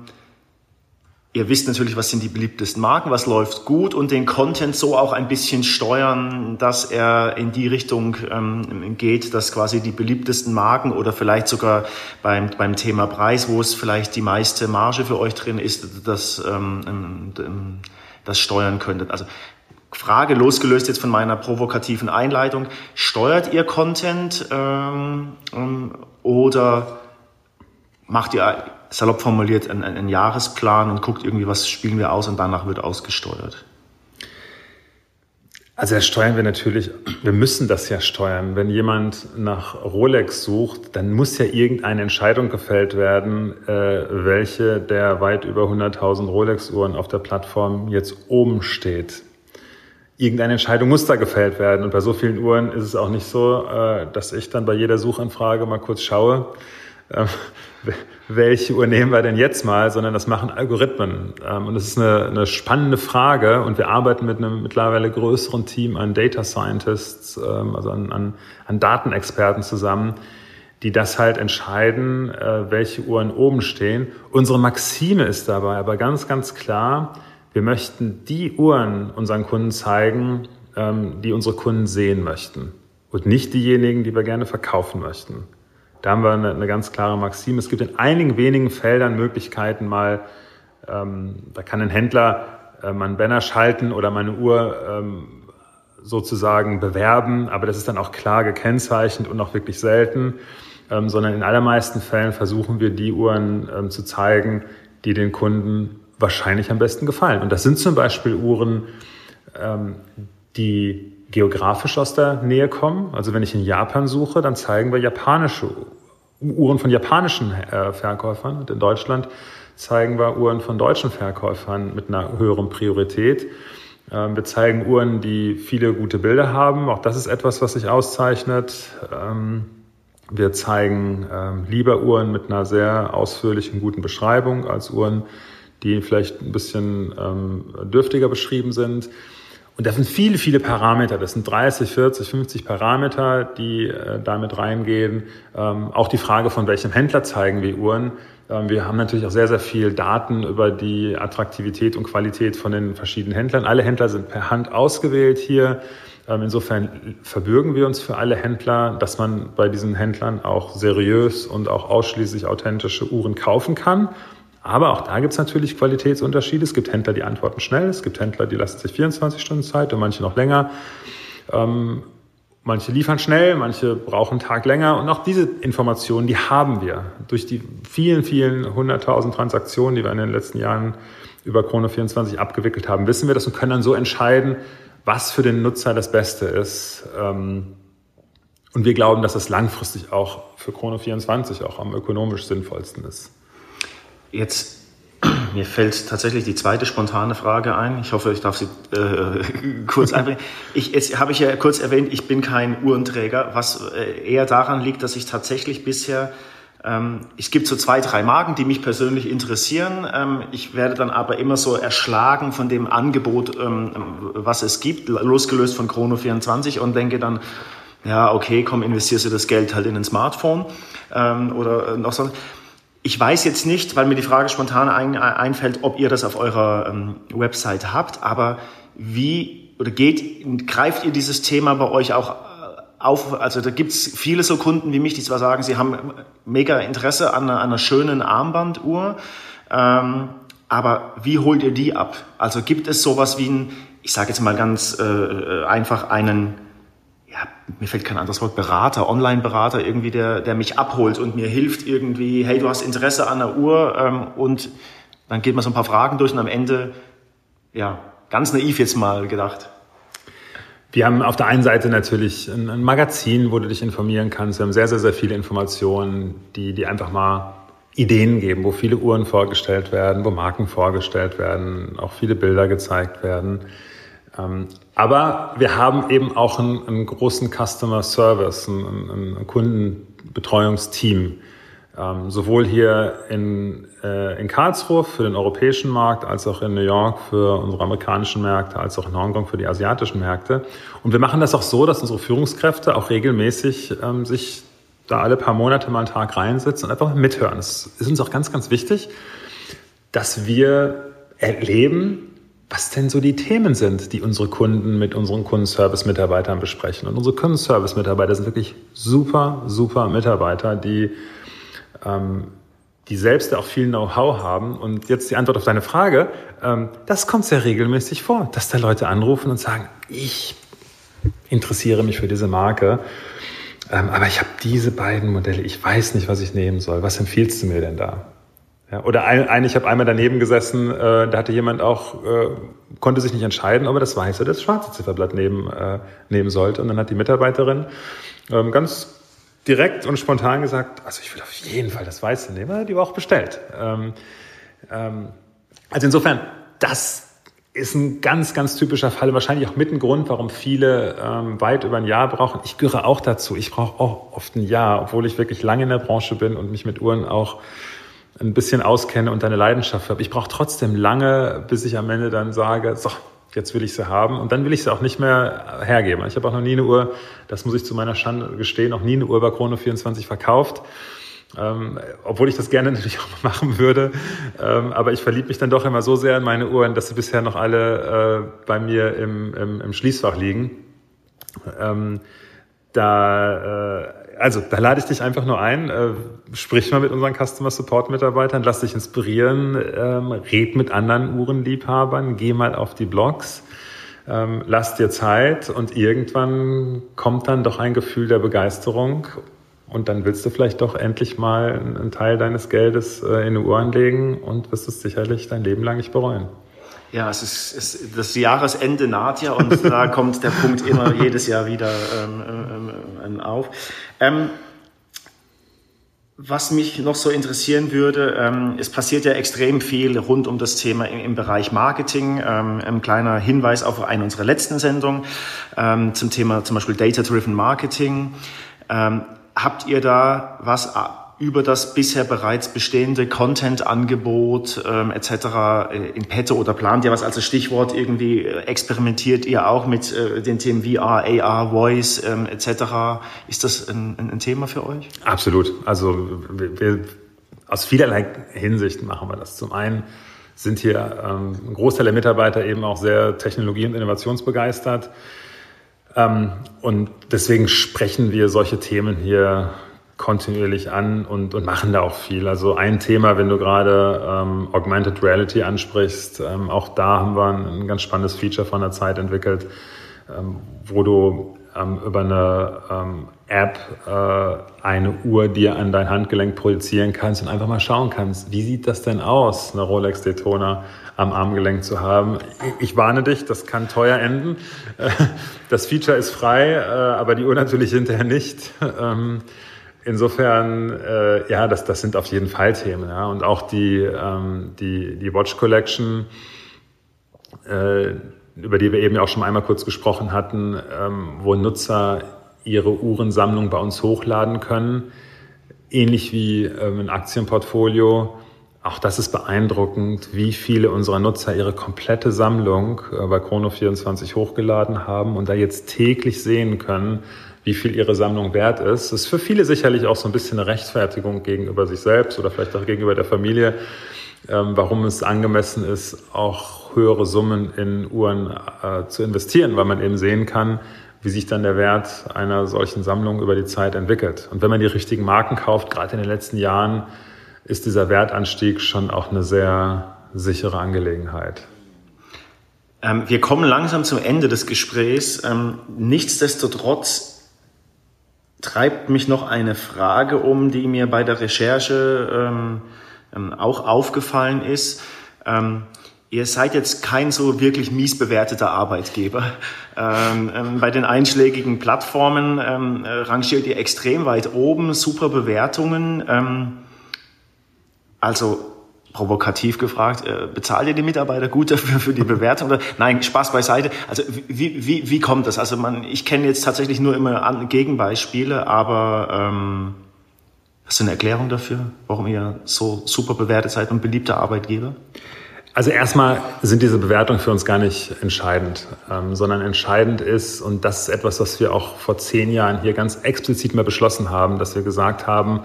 Ihr wisst natürlich, was sind die beliebtesten Marken, was läuft gut und den Content so auch ein bisschen steuern, dass er in die Richtung ähm, geht, dass quasi die beliebtesten Marken oder vielleicht sogar beim, beim Thema Preis, wo es vielleicht die meiste Marge für euch drin ist, das, ähm, ähm, das steuern könntet. Also Frage losgelöst jetzt von meiner provokativen Einleitung. Steuert ihr Content ähm, ähm oder macht ihr salopp formuliert einen, einen Jahresplan und guckt irgendwie, was spielen wir aus und danach wird ausgesteuert? Also das steuern wir natürlich, wir müssen das ja steuern. Wenn jemand nach Rolex sucht, dann muss ja irgendeine Entscheidung gefällt werden, äh, welche der weit über 100.000 Rolex-Uhren auf der Plattform jetzt oben steht. Irgendeine Entscheidung muss da gefällt werden. Und bei so vielen Uhren ist es auch nicht so, äh, dass ich dann bei jeder Suchanfrage mal kurz schaue, äh, welche Uhr nehmen wir denn jetzt mal, sondern das machen Algorithmen. Ähm, und das ist eine, eine spannende Frage und wir arbeiten mit einem mittlerweile größeren Team an Data Scientists, ähm, also an, an, an Datenexperten zusammen, die das halt entscheiden, äh, welche Uhren oben stehen. Unsere Maxime ist dabei aber ganz, ganz klar, wir möchten die Uhren unseren Kunden zeigen, ähm, die unsere Kunden sehen möchten und nicht diejenigen, die wir gerne verkaufen möchten. Da haben wir eine, eine ganz klare Maxime. Es gibt in einigen wenigen Feldern Möglichkeiten mal, ähm, da kann ein Händler äh, mal einen Banner schalten oder meine Uhr ähm, sozusagen bewerben, aber das ist dann auch klar gekennzeichnet und auch wirklich selten, ähm, sondern in allermeisten Fällen versuchen wir die Uhren ähm, zu zeigen, die den Kunden wahrscheinlich am besten gefallen. Und das sind zum Beispiel Uhren, ähm, die geografisch aus der Nähe kommen. Also wenn ich in Japan suche, dann zeigen wir japanische Uhren von japanischen äh, Verkäufern. Und in Deutschland zeigen wir Uhren von deutschen Verkäufern mit einer höheren Priorität. Ähm, wir zeigen Uhren, die viele gute Bilder haben. Auch das ist etwas, was sich auszeichnet. Ähm, wir zeigen ähm, lieber Uhren mit einer sehr ausführlichen, guten Beschreibung als Uhren, die vielleicht ein bisschen dürftiger beschrieben sind. Und das sind viele, viele Parameter. Das sind 30, 40, 50 Parameter, die äh, damit reingehen. Ähm, auch die Frage, von welchem Händler zeigen wir Uhren. Ähm, wir haben natürlich auch sehr, sehr viel Daten über die Attraktivität und Qualität von den verschiedenen Händlern. Alle Händler sind per Hand ausgewählt hier. Ähm, insofern verbürgen wir uns für alle Händler, dass man bei diesen Händlern auch seriös und auch ausschließlich authentische Uhren kaufen kann. Aber auch da gibt es natürlich Qualitätsunterschiede. Es gibt Händler, die antworten schnell. Es gibt Händler, die lassen sich 24 Stunden Zeit und manche noch länger. Ähm, manche liefern schnell, manche brauchen einen Tag länger. Und auch diese Informationen, die haben wir durch die vielen, vielen hunderttausend Transaktionen, die wir in den letzten Jahren über Chrono 24 abgewickelt haben, wissen wir das und können dann so entscheiden, was für den Nutzer das Beste ist. Ähm, und wir glauben, dass das langfristig auch für Chrono 24 auch am ökonomisch sinnvollsten ist. Jetzt, mir fällt tatsächlich die zweite spontane Frage ein. Ich hoffe, ich darf sie äh, kurz einbringen. Ich, jetzt habe ich ja kurz erwähnt, ich bin kein Uhrenträger, was äh, eher daran liegt, dass ich tatsächlich bisher ähm, es gibt so zwei, drei Marken, die mich persönlich interessieren. Ähm, ich werde dann aber immer so erschlagen von dem Angebot, ähm, was es gibt, losgelöst von Chrono 24 und denke dann, ja, okay, komm, investierst du das Geld halt in ein Smartphone oder noch so. Ich weiß jetzt nicht, weil mir die Frage spontan ein, einfällt, ob ihr das auf eurer ähm, Website habt, aber wie oder geht, greift ihr dieses Thema bei euch auch äh, auf? Also da gibt's viele so Kunden wie mich, die zwar sagen, sie haben mega Interesse an einer, an einer schönen Armbanduhr, ähm, aber wie holt ihr die ab? Also gibt es sowas wie ein, ich sage jetzt mal ganz äh, äh einfach einen mir fällt kein anderes Wort, Berater, Online-Berater irgendwie, der, der mich abholt und mir hilft irgendwie, hey, du hast Interesse an der Uhr ähm, und dann geht man so ein paar Fragen durch und am Ende, ja, ganz naiv jetzt mal gedacht. Wir haben auf der einen Seite natürlich ein, Magazin, wo du dich informieren kannst. Wir haben sehr, sehr, sehr viele Informationen, die, die einfach mal Ideen geben, wo viele Uhren vorgestellt werden, wo Marken vorgestellt werden, auch viele Bilder gezeigt werden. Aber wir haben eben auch einen, einen großen Customer Service, ein, ein Kundenbetreuungsteam, ähm, sowohl hier in, äh, in Karlsruhe für den europäischen Markt, als auch in New York für unsere amerikanischen Märkte, als auch in Hongkong für die asiatischen Märkte. Und wir machen das auch so, dass unsere Führungskräfte auch regelmäßig ähm, sich da alle paar Monate mal einen Tag reinsitzen und einfach mithören. Es ist uns auch ganz, ganz wichtig, dass wir erleben, was denn so die Themen sind, die unsere Kunden mit unseren Kundenservice-Mitarbeitern besprechen. Und unsere Kundenservice-Mitarbeiter sind wirklich super, super Mitarbeiter, die, ähm, die selbst auch viel Know-how haben. Und jetzt die Antwort auf deine Frage. Ähm, das kommt sehr regelmäßig vor, dass da Leute anrufen und sagen, ich interessiere mich für diese Marke. Ähm, aber ich habe diese beiden Modelle, ich weiß nicht, was ich nehmen soll. Was empfiehlst du mir denn da? Ja, oder ein, ein, ich habe einmal daneben gesessen, äh, da hatte jemand auch, äh, konnte sich nicht entscheiden, ob er das weiße oder das schwarze Zifferblatt nehmen, äh, nehmen sollte. Und dann hat die Mitarbeiterin ähm, ganz direkt und spontan gesagt, also ich will auf jeden Fall das weiße nehmen, die war auch bestellt. Ähm, ähm, also insofern, das ist ein ganz, ganz typischer Fall, wahrscheinlich auch mit ein Grund, warum viele ähm, weit über ein Jahr brauchen. Ich gehöre auch dazu. Ich brauche auch oft ein Jahr, obwohl ich wirklich lange in der Branche bin und mich mit Uhren auch ein bisschen auskenne und eine Leidenschaft habe. Ich brauche trotzdem lange, bis ich am Ende dann sage, so, jetzt will ich sie haben und dann will ich sie auch nicht mehr hergeben. Ich habe auch noch nie eine Uhr, das muss ich zu meiner Schande gestehen, noch nie eine Uhr bei Chrono 24 verkauft. Ähm, obwohl ich das gerne natürlich auch machen würde. Ähm, aber ich verliebe mich dann doch immer so sehr in meine Uhren, dass sie bisher noch alle äh, bei mir im, im, im Schließfach liegen. Ähm, da äh, also da lade ich dich einfach nur ein, äh, sprich mal mit unseren Customer Support Mitarbeitern, lass dich inspirieren, ähm, red mit anderen Uhrenliebhabern, geh mal auf die Blogs. ähm, lass dir Zeit und irgendwann kommt dann doch ein Gefühl der Begeisterung und dann willst du vielleicht doch endlich mal einen Teil deines Geldes äh, in eine Uhr anlegen und wirst es sicherlich dein Leben lang nicht bereuen. Ja, es ist, es, das Jahresende naht ja und da kommt der Punkt immer jedes Jahr wieder ähm, ähm, ähm auf. Ähm, was mich noch so interessieren würde, ähm, es passiert ja extrem viel rund um das Thema im, im Bereich Marketing. Ähm, ein kleiner Hinweis auf eine unserer letzten Sendungen ähm, zum Thema zum Beispiel Data-Driven Marketing. Ähm, habt ihr da was über das bisher bereits bestehende Content-Angebot ähm, etc. Äh, in petto oder plant ihr was? Also Stichwort irgendwie äh, experimentiert ihr auch mit äh, den Themen VR, AR, Voice ähm, etc. Ist das ein, ein, Thema für euch? Absolut. Also wir, aus vielerlei Hinsicht machen wir das. Zum einen sind hier ähm, ein Großteil der Mitarbeiter eben auch sehr technologie- und innovationsbegeistert. Ähm, und deswegen sprechen wir solche Themen hier kontinuierlich an und, und machen da auch viel. Also ein Thema, wenn du gerade ähm, Augmented Reality ansprichst, ähm, auch da haben wir ein, ein, ganz spannendes Feature von der Zeit entwickelt, ähm, wo du ähm, über eine ähm, App äh, eine Uhr dir an dein Handgelenk projizieren kannst und einfach mal schauen kannst, wie sieht das denn aus, eine Rolex Daytona am Armgelenk zu haben. Ich warne dich, das kann teuer enden. Das Feature ist frei, äh, aber die Uhr natürlich hinterher nicht. Insofern, äh, ja, das, das sind auf jeden Fall Themen. Ja. Und auch die, ähm, die, die Watch Collection, äh, über die wir eben auch schon einmal kurz gesprochen hatten, ähm, wo Nutzer ihre Uhrensammlung bei uns hochladen können, ähnlich wie ähm, ein Aktienportfolio. Auch das ist beeindruckend, wie viele unserer Nutzer ihre komplette Sammlung äh, bei Chrono24 hochgeladen haben und da jetzt täglich sehen können, wie viel ihre Sammlung wert ist. Das ist für viele sicherlich auch so ein bisschen eine Rechtfertigung gegenüber sich selbst oder vielleicht auch gegenüber der Familie, ähm, warum es angemessen ist, auch höhere Summen in Uhren äh, zu investieren, weil man eben sehen kann, wie sich dann der Wert einer solchen Sammlung über die Zeit entwickelt. Und wenn man die richtigen Marken kauft, gerade in den letzten Jahren, ist dieser Wertanstieg schon auch eine sehr sichere Angelegenheit. Ähm, wir kommen langsam zum Ende des Gesprächs. Ähm, nichtsdestotrotz treibt mich noch eine Frage um, die mir bei der Recherche ähm, ähm, auch aufgefallen ist. Ähm, ihr seid jetzt kein so wirklich mies bewerteter Arbeitgeber. Ähm, ähm, bei den einschlägigen Plattformen ähm, äh, rangiert ihr extrem weit oben, super Bewertungen. Also provokativ gefragt, äh, bezahlt ihr die Mitarbeiter gut dafür für die Bewertung? Oder nein, Spaß beiseite. Also wie, wie, wie kommt das? Also man, ich kenne jetzt tatsächlich nur immer Gegenbeispiele, aber ähm, hast du eine Erklärung dafür, warum ihr so super bewertet seid und beliebter Arbeitgeber? Also erstmal sind diese Bewertungen für uns gar nicht entscheidend, ähm, sondern entscheidend ist, und das ist etwas, was wir auch vor zehn Jahren hier ganz explizit mal beschlossen haben, dass wir gesagt haben,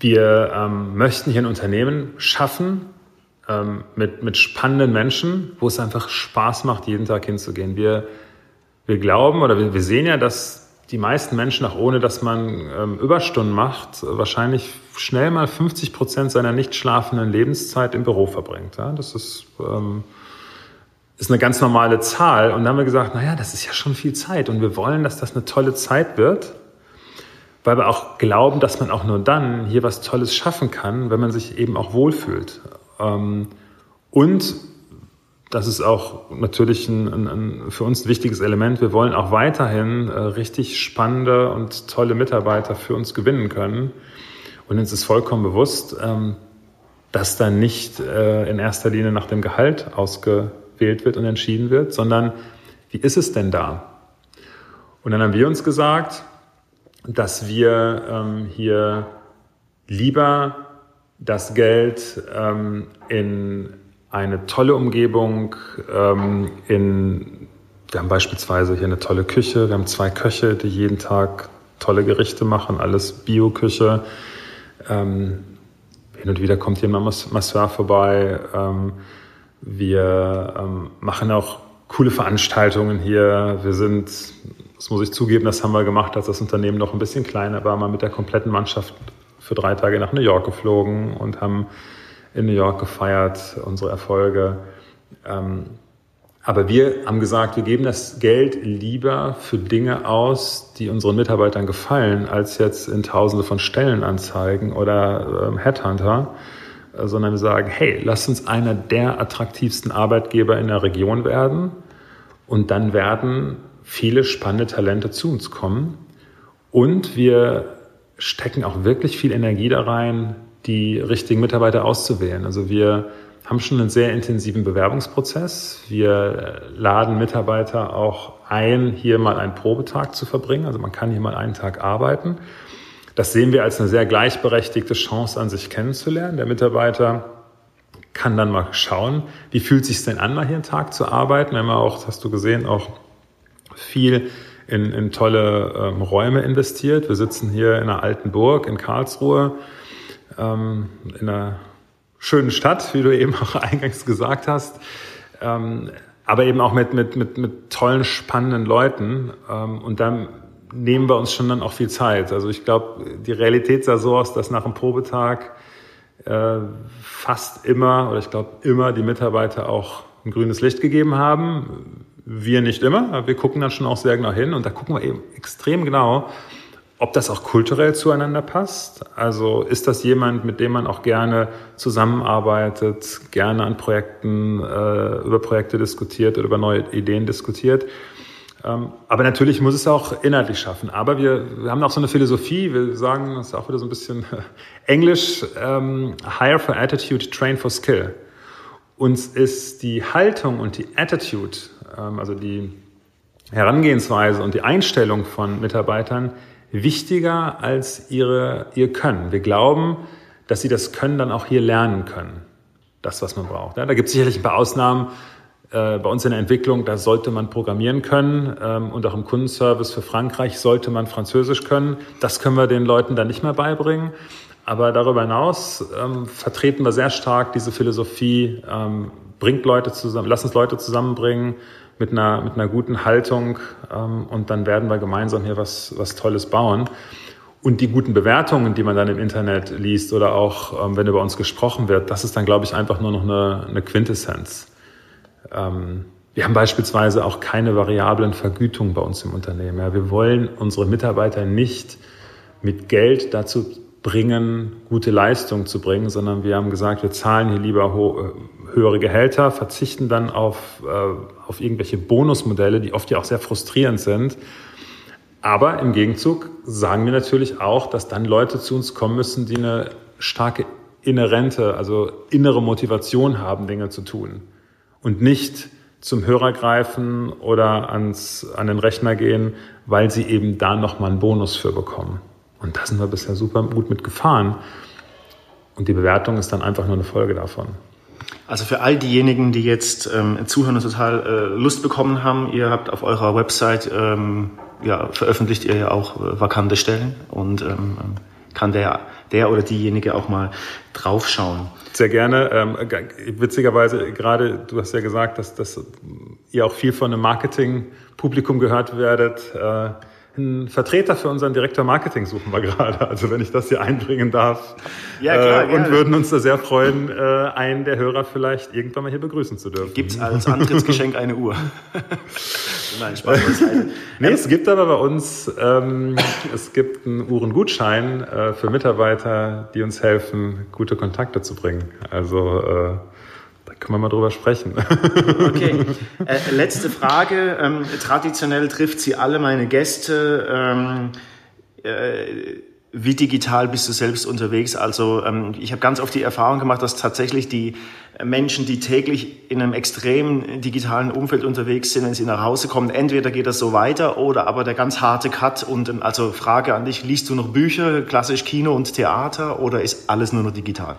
wir ähm, möchten hier ein Unternehmen schaffen ähm, mit, mit spannenden Menschen, wo es einfach Spaß macht, jeden Tag hinzugehen. Wir, wir glauben oder wir, wir sehen ja, dass die meisten Menschen, auch ohne dass man ähm, Überstunden macht, wahrscheinlich schnell mal 50 Prozent seiner nicht schlafenden Lebenszeit im Büro verbringt. Ja? Das ist, ähm, ist eine ganz normale Zahl. Und dann haben wir gesagt, naja, das ist ja schon viel Zeit und wir wollen, dass das eine tolle Zeit wird weil wir auch glauben, dass man auch nur dann hier was Tolles schaffen kann, wenn man sich eben auch wohlfühlt. Ähm, und das ist auch natürlich ein, ein, für uns ein wichtiges Element. Wir wollen auch weiterhin äh, richtig spannende und tolle Mitarbeiter für uns gewinnen können. Und uns ist vollkommen bewusst, ähm, dass da nicht äh, in erster Linie nach dem Gehalt ausgewählt wird und entschieden wird, sondern wie ist es denn da? Und dann haben wir uns gesagt, dass wir ähm, hier lieber das Geld ähm, in eine tolle Umgebung, ähm, in, wir haben beispielsweise hier eine tolle Küche, wir haben zwei Köche, die jeden Tag tolle Gerichte machen, alles Bio-Küche. Ähm, hin und wieder kommt jemand Masseur vorbei. Ähm, wir ähm, machen auch coole Veranstaltungen hier. Wir sind das muss ich zugeben, das haben wir gemacht, als das Unternehmen noch ein bisschen kleiner war, mal mit der kompletten Mannschaft für drei Tage nach New York geflogen und haben in New York gefeiert, unsere Erfolge. Ähm, Aber wir haben gesagt, wir geben das Geld lieber für Dinge aus, die unseren Mitarbeitern gefallen, als jetzt in Tausende von Stellenanzeigen oder äh, Headhunter, äh, sondern wir sagen, hey, lass uns einer der attraktivsten Arbeitgeber in der Region werden und dann werden viele spannende Talente zu uns kommen und wir stecken auch wirklich viel Energie da rein, die richtigen Mitarbeiter auszuwählen. Also wir haben schon einen sehr intensiven Bewerbungsprozess. Wir laden Mitarbeiter auch ein, hier mal einen Probetag zu verbringen. Also man kann hier mal einen Tag arbeiten. Das sehen wir als eine sehr gleichberechtigte Chance an, sich kennenzulernen. Der Mitarbeiter kann dann mal schauen, wie fühlt es sich denn an, mal hier einen Tag zu arbeiten. Wir haben auch, das hast du gesehen, auch viel in, in tolle ähm, Räume investiert. Wir sitzen hier in einer alten Burg in Karlsruhe, ähm, in einer schönen Stadt, wie du eben auch eingangs gesagt hast. Ähm, aber eben auch mit, mit, mit, mit tollen, spannenden Leuten. Ähm, und dann nehmen wir uns schon dann auch viel Zeit. Also ich glaube, die Realität sah so aus, dass nach einem Probetag äh, fast immer, oder ich glaube immer, die Mitarbeiter auch ein grünes Licht gegeben haben. Wir nicht immer, aber wir gucken dann schon auch sehr genau hin und da gucken wir eben extrem genau, ob das auch kulturell zueinander passt. Also ist das jemand, mit dem man auch gerne zusammenarbeitet, gerne an Projekten, äh, über Projekte diskutiert oder über neue Ideen diskutiert. Ähm, aber natürlich muss es auch inhaltlich schaffen. Aber wir, wir haben auch so eine Philosophie, wir sagen, das ist auch wieder so ein bisschen Englisch, ähm, hire for attitude, train for skill. Uns ist die Haltung und die Attitude, ähm, also die Herangehensweise und die Einstellung von Mitarbeitern wichtiger als ihre, ihr Können. Wir glauben, dass sie das Können dann auch hier lernen können. Das, was man braucht. Da gibt es sicherlich ein paar Ausnahmen. Äh, bei uns in der Entwicklung, da sollte man programmieren können ähm, und auch im Kundenservice für Frankreich sollte man Französisch können. Das können wir den Leuten dann nicht mehr beibringen. Aber darüber hinaus ähm, vertreten wir sehr stark diese Philosophie, ähm, bringt Leute zusammen, lass uns Leute zusammenbringen, mit einer, mit einer guten Haltung ähm, und dann werden wir gemeinsam hier was, was Tolles bauen. Und die guten Bewertungen, die man dann im Internet liest oder auch, ähm, wenn über uns gesprochen wird, das ist dann, glaube ich, einfach nur noch eine, eine Quintessenz. Ähm, wir haben beispielsweise auch keine variablen Vergütungen bei uns im Unternehmen. Ja. Wir wollen unsere Mitarbeiter nicht mit Geld dazu bringen, gute Leistung zu bringen, sondern wir haben gesagt, wir zahlen hier lieber äh, höhere Gehälter, verzichten dann auf, äh, auf irgendwelche Bonusmodelle, die oft ja auch sehr frustrierend sind. Aber im Gegenzug sagen wir natürlich auch, dass dann Leute zu uns kommen müssen, die eine starke inhärente, also innere Motivation haben, Dinge zu tun. Und nicht zum Hörer greifen oder ans, an den Rechner gehen, weil sie eben da nochmal einen Bonus für bekommen. Und da sind wir bisher super gut mitgefahren. Und die Bewertung ist dann einfach nur eine Folge davon. Also für all diejenigen, die jetzt ähm, zuhören und total äh, Lust bekommen haben, ihr habt auf eurer Website ähm, ja, veröffentlicht ihr ja auch äh, vakante Stellen und ähm, kann der, der oder diejenige auch mal draufschauen. Sehr gerne. Ähm, witzigerweise, gerade du hast ja gesagt, dass, dass ihr auch viel von einem Marketing-Publikum gehört werdet. Äh, einen Vertreter für unseren Direktor Marketing suchen wir gerade, also wenn ich das hier einbringen darf. Ja, klar, äh, und ja. würden uns da sehr freuen, äh, einen der Hörer vielleicht irgendwann mal hier begrüßen zu dürfen. Gibt es als Antrittsgeschenk eine Uhr? Nein, Spaß beiseite. nee, es gibt aber bei uns, ähm, es gibt einen Uhrengutschein äh, für Mitarbeiter, die uns helfen, gute Kontakte zu bringen. Also äh, können wir mal drüber sprechen. Okay, äh, letzte Frage. Ähm, traditionell trifft sie alle meine Gäste. Ähm, äh, wie digital bist du selbst unterwegs? Also ähm, ich habe ganz oft die Erfahrung gemacht, dass tatsächlich die Menschen, die täglich in einem extrem digitalen Umfeld unterwegs sind, wenn sie nach Hause kommen, entweder geht das so weiter oder aber der ganz harte Cut. Und ähm, also Frage an dich, liest du noch Bücher, klassisch Kino und Theater oder ist alles nur noch digital?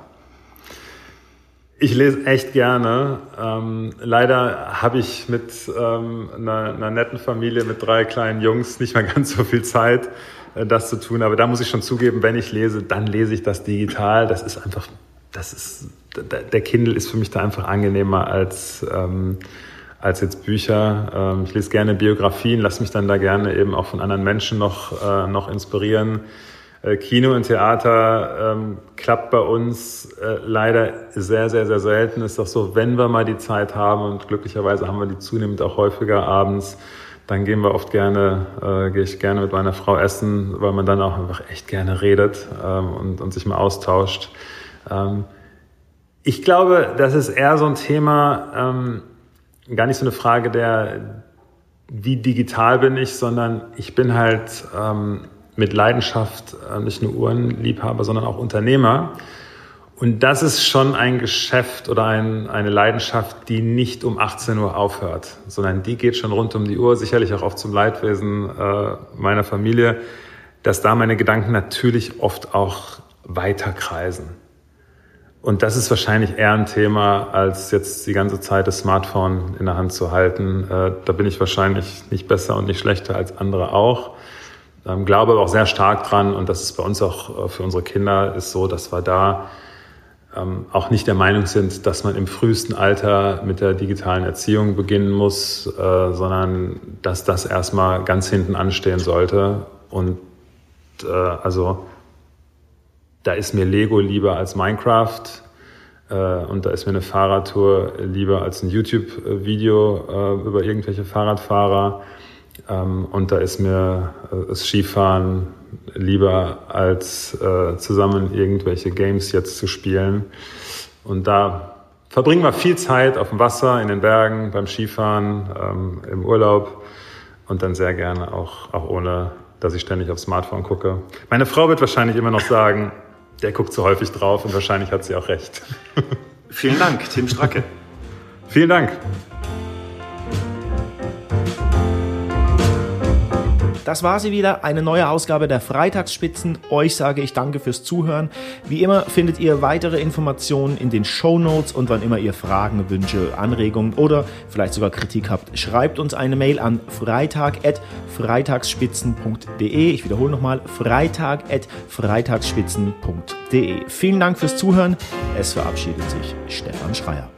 Ich lese echt gerne. Ähm, leider habe ich mit ähm, einer, netten Familie mit drei kleinen Jungs nicht mehr ganz so viel Zeit, äh, das zu tun. Aber da muss ich schon zugeben, wenn ich lese, dann lese ich das digital. Das ist einfach, das ist, der Kindle ist für mich da einfach angenehmer als, ähm, als jetzt Bücher. Ähm, ich lese gerne Biografien, lasse mich dann da gerne eben auch von anderen Menschen noch, äh, noch inspirieren. Äh, Kino und Theater ähm, klappt bei uns äh, leider sehr, sehr, sehr selten. Ist doch so, wenn wir mal die Zeit haben und glücklicherweise haben wir die zunehmend auch häufiger abends, dann gehen wir oft gerne, äh, gehe ich gerne mit meiner Frau essen, weil man dann auch einfach echt gerne redet ähm, und, und sich mal austauscht. Ähm, ich glaube, das ist eher so ein Thema, ähm, gar nicht so eine Frage der, wie digital bin ich, sondern ich bin halt ähm, mit Leidenschaft äh, nicht nur Uhrenliebhaber, sondern auch Unternehmer. Und das ist schon ein Geschäft oder ein, eine Leidenschaft, die nicht um 18 Uhr aufhört, sondern die geht schon rund um die Uhr, sicherlich auch oft zum Leidwesen äh, meiner Familie, dass da meine Gedanken natürlich oft auch weiter kreisen. Und das ist wahrscheinlich eher ein Thema, als jetzt die ganze Zeit das Smartphone in der Hand zu halten. Äh, da bin ich wahrscheinlich nicht besser und nicht schlechter als andere auch. Ähm, glaube aber auch sehr stark dran und das ist bei uns auch äh, für unsere Kinder ist so, dass wir da ähm, auch nicht der Meinung sind, dass man im frühesten Alter mit der digitalen Erziehung beginnen muss, äh, sondern dass das erstmal ganz hinten anstehen sollte. Und äh, also da ist mir Lego lieber als Minecraft äh, und da ist mir eine Fahrradtour lieber als ein YouTube-Video äh, über irgendwelche Fahrradfahrer. Ähm, und da ist mir äh, das Skifahren lieber als äh, zusammen irgendwelche Games jetzt zu spielen. Und da verbringen wir viel Zeit auf dem Wasser, in den Bergen, beim Skifahren, ähm, im Urlaub und dann sehr gerne auch, auch ohne, dass ich ständig aufs Smartphone gucke. Meine Frau wird wahrscheinlich immer noch sagen, der guckt zu häufig drauf und wahrscheinlich hat sie auch recht. Vielen Dank, Tim Stracke. Vielen Dank. Das war sie wieder, eine neue Ausgabe der Freitagsspitzen. Euch sage ich danke fürs Zuhören. Wie immer findet ihr weitere Informationen in den Show Notes und wann immer ihr Fragen, Wünsche, Anregungen oder vielleicht sogar Kritik habt, schreibt uns eine Mail an freitag.freitagsspitzen.de. Ich wiederhole nochmal, freitag.freitagsspitzen.de. Vielen Dank fürs Zuhören. Es verabschiedet sich Stefan Schreier.